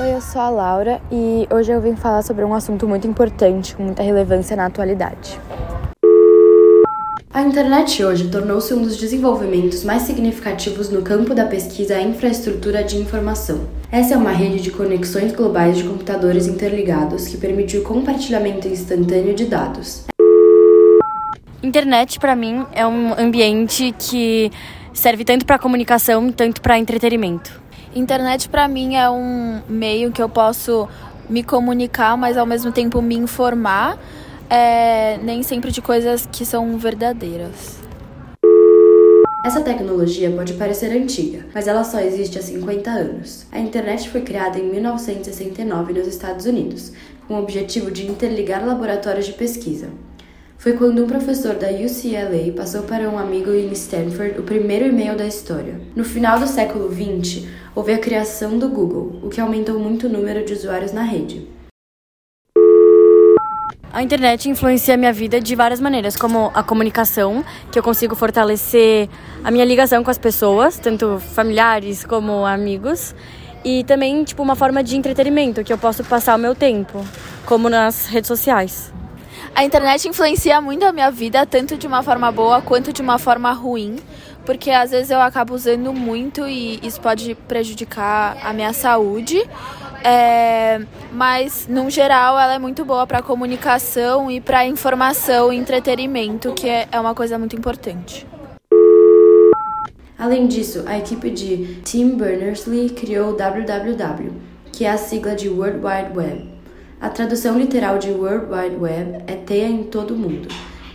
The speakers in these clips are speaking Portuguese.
Oi, eu sou a Laura e hoje eu vim falar sobre um assunto muito importante, com muita relevância na atualidade. A internet hoje tornou-se um dos desenvolvimentos mais significativos no campo da pesquisa e infraestrutura de informação. Essa é uma rede de conexões globais de computadores interligados que permite o compartilhamento instantâneo de dados. Internet, para mim, é um ambiente que serve tanto para comunicação, tanto para entretenimento. Internet para mim é um meio que eu posso me comunicar, mas ao mesmo tempo me informar, é, nem sempre de coisas que são verdadeiras. Essa tecnologia pode parecer antiga, mas ela só existe há 50 anos. A internet foi criada em 1969 nos Estados Unidos, com o objetivo de interligar laboratórios de pesquisa. Foi quando um professor da UCLA passou para um amigo em Stanford o primeiro e-mail da história. No final do século XX, houve a criação do Google, o que aumentou muito o número de usuários na rede. A internet influencia a minha vida de várias maneiras, como a comunicação, que eu consigo fortalecer a minha ligação com as pessoas, tanto familiares como amigos, e também tipo uma forma de entretenimento, que eu posso passar o meu tempo, como nas redes sociais. A internet influencia muito a minha vida, tanto de uma forma boa quanto de uma forma ruim, porque às vezes eu acabo usando muito e isso pode prejudicar a minha saúde. É, mas, no geral, ela é muito boa para comunicação e para informação e entretenimento, que é, é uma coisa muito importante. Além disso, a equipe de Tim Berners-Lee criou o WWW, que é a sigla de World Wide Web. A tradução literal de World Wide Web é teia em todo o mundo,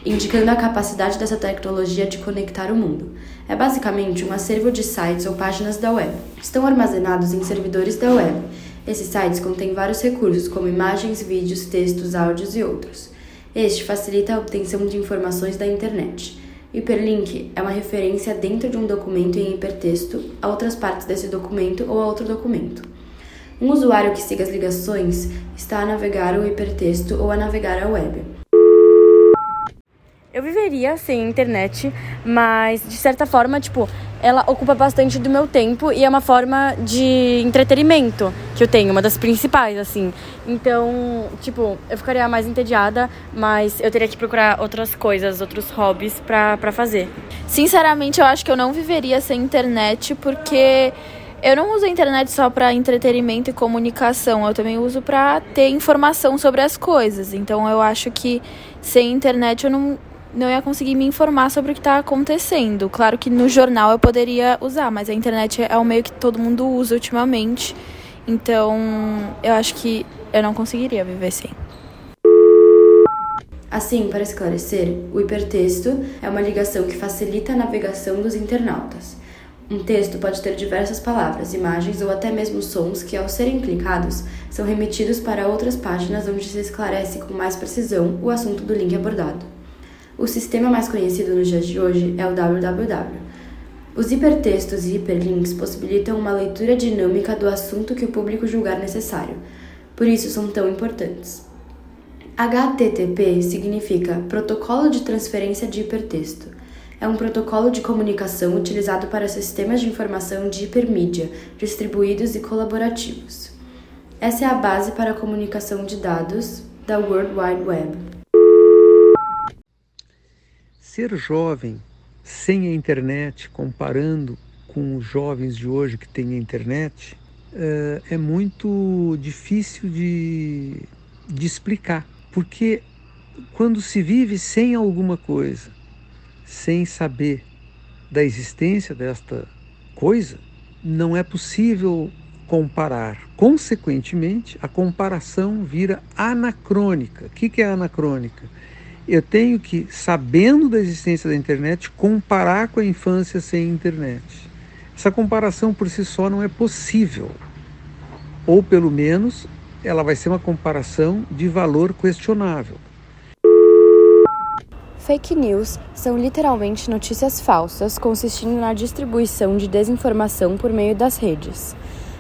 indicando a capacidade dessa tecnologia de conectar o mundo. É basicamente um acervo de sites ou páginas da web. Estão armazenados em servidores da web. Esses sites contêm vários recursos, como imagens, vídeos, textos, áudios e outros. Este facilita a obtenção de informações da internet. Hiperlink é uma referência dentro de um documento em hipertexto a outras partes desse documento ou a outro documento. Um usuário que siga as ligações está a navegar o hipertexto ou a navegar a web. Eu viveria sem internet, mas de certa forma, tipo, ela ocupa bastante do meu tempo e é uma forma de entretenimento que eu tenho, uma das principais, assim. Então, tipo, eu ficaria mais entediada, mas eu teria que procurar outras coisas, outros hobbies pra, pra fazer. Sinceramente, eu acho que eu não viveria sem internet porque eu não uso a internet só para entretenimento e comunicação, eu também uso para ter informação sobre as coisas. Então eu acho que sem internet eu não, não ia conseguir me informar sobre o que está acontecendo. Claro que no jornal eu poderia usar, mas a internet é o meio que todo mundo usa ultimamente. Então eu acho que eu não conseguiria viver sem. Assim, para esclarecer, o hipertexto é uma ligação que facilita a navegação dos internautas. Um texto pode ter diversas palavras, imagens ou até mesmo sons que, ao serem clicados, são remetidos para outras páginas onde se esclarece com mais precisão o assunto do link abordado. O sistema mais conhecido nos dias de hoje é o www. Os hipertextos e hiperlinks possibilitam uma leitura dinâmica do assunto que o público julgar necessário, por isso são tão importantes. HTTP significa Protocolo de Transferência de Hipertexto é um protocolo de comunicação utilizado para sistemas de informação de hipermídia, distribuídos e colaborativos. Essa é a base para a comunicação de dados da World Wide Web. Ser jovem sem a internet, comparando com os jovens de hoje que têm a internet, eh, é muito difícil de, de explicar. Porque quando se vive sem alguma coisa, sem saber da existência desta coisa, não é possível comparar. Consequentemente, a comparação vira anacrônica. O que é anacrônica? Eu tenho que, sabendo da existência da internet, comparar com a infância sem internet. Essa comparação por si só não é possível. Ou, pelo menos, ela vai ser uma comparação de valor questionável. Fake news são literalmente notícias falsas consistindo na distribuição de desinformação por meio das redes.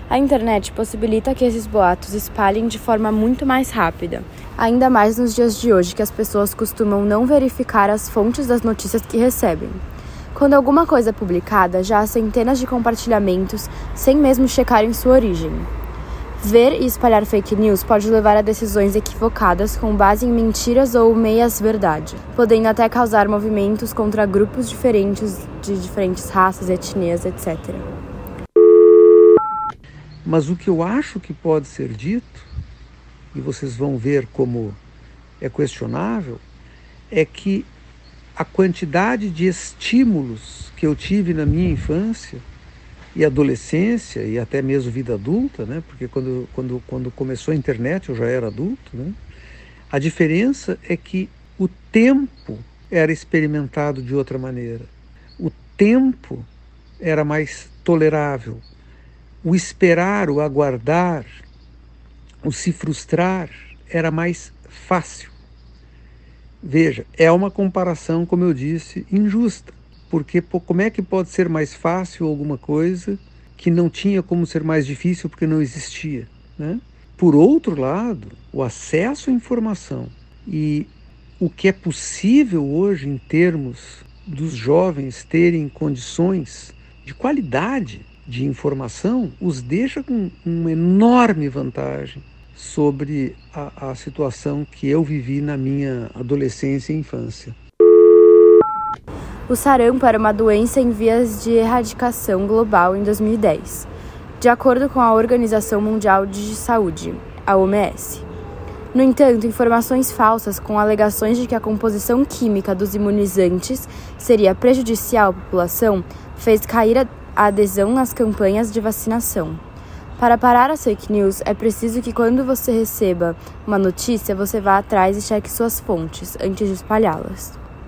A internet possibilita que esses boatos espalhem de forma muito mais rápida, ainda mais nos dias de hoje que as pessoas costumam não verificar as fontes das notícias que recebem. Quando alguma coisa é publicada, já há centenas de compartilhamentos sem mesmo checarem sua origem. Ver e espalhar fake news pode levar a decisões equivocadas com base em mentiras ou meias-verdade, podendo até causar movimentos contra grupos diferentes de diferentes raças, etnias, etc. Mas o que eu acho que pode ser dito, e vocês vão ver como é questionável, é que a quantidade de estímulos que eu tive na minha infância e adolescência e até mesmo vida adulta, né? Porque quando, quando, quando começou a internet eu já era adulto, né? A diferença é que o tempo era experimentado de outra maneira. O tempo era mais tolerável. O esperar, o aguardar, o se frustrar era mais fácil. Veja, é uma comparação, como eu disse, injusta, porque como é que pode ser mais fácil alguma coisa que não tinha como ser mais difícil porque não existia? Né? Por outro lado, o acesso à informação e o que é possível hoje em termos dos jovens terem condições de qualidade de informação os deixa com uma enorme vantagem sobre a, a situação que eu vivi na minha adolescência e infância. O sarampo era uma doença em vias de erradicação global em 2010, de acordo com a Organização Mundial de Saúde, a OMS. No entanto, informações falsas com alegações de que a composição química dos imunizantes seria prejudicial à população fez cair a adesão nas campanhas de vacinação. Para parar as fake news, é preciso que quando você receba uma notícia, você vá atrás e cheque suas fontes antes de espalhá-las.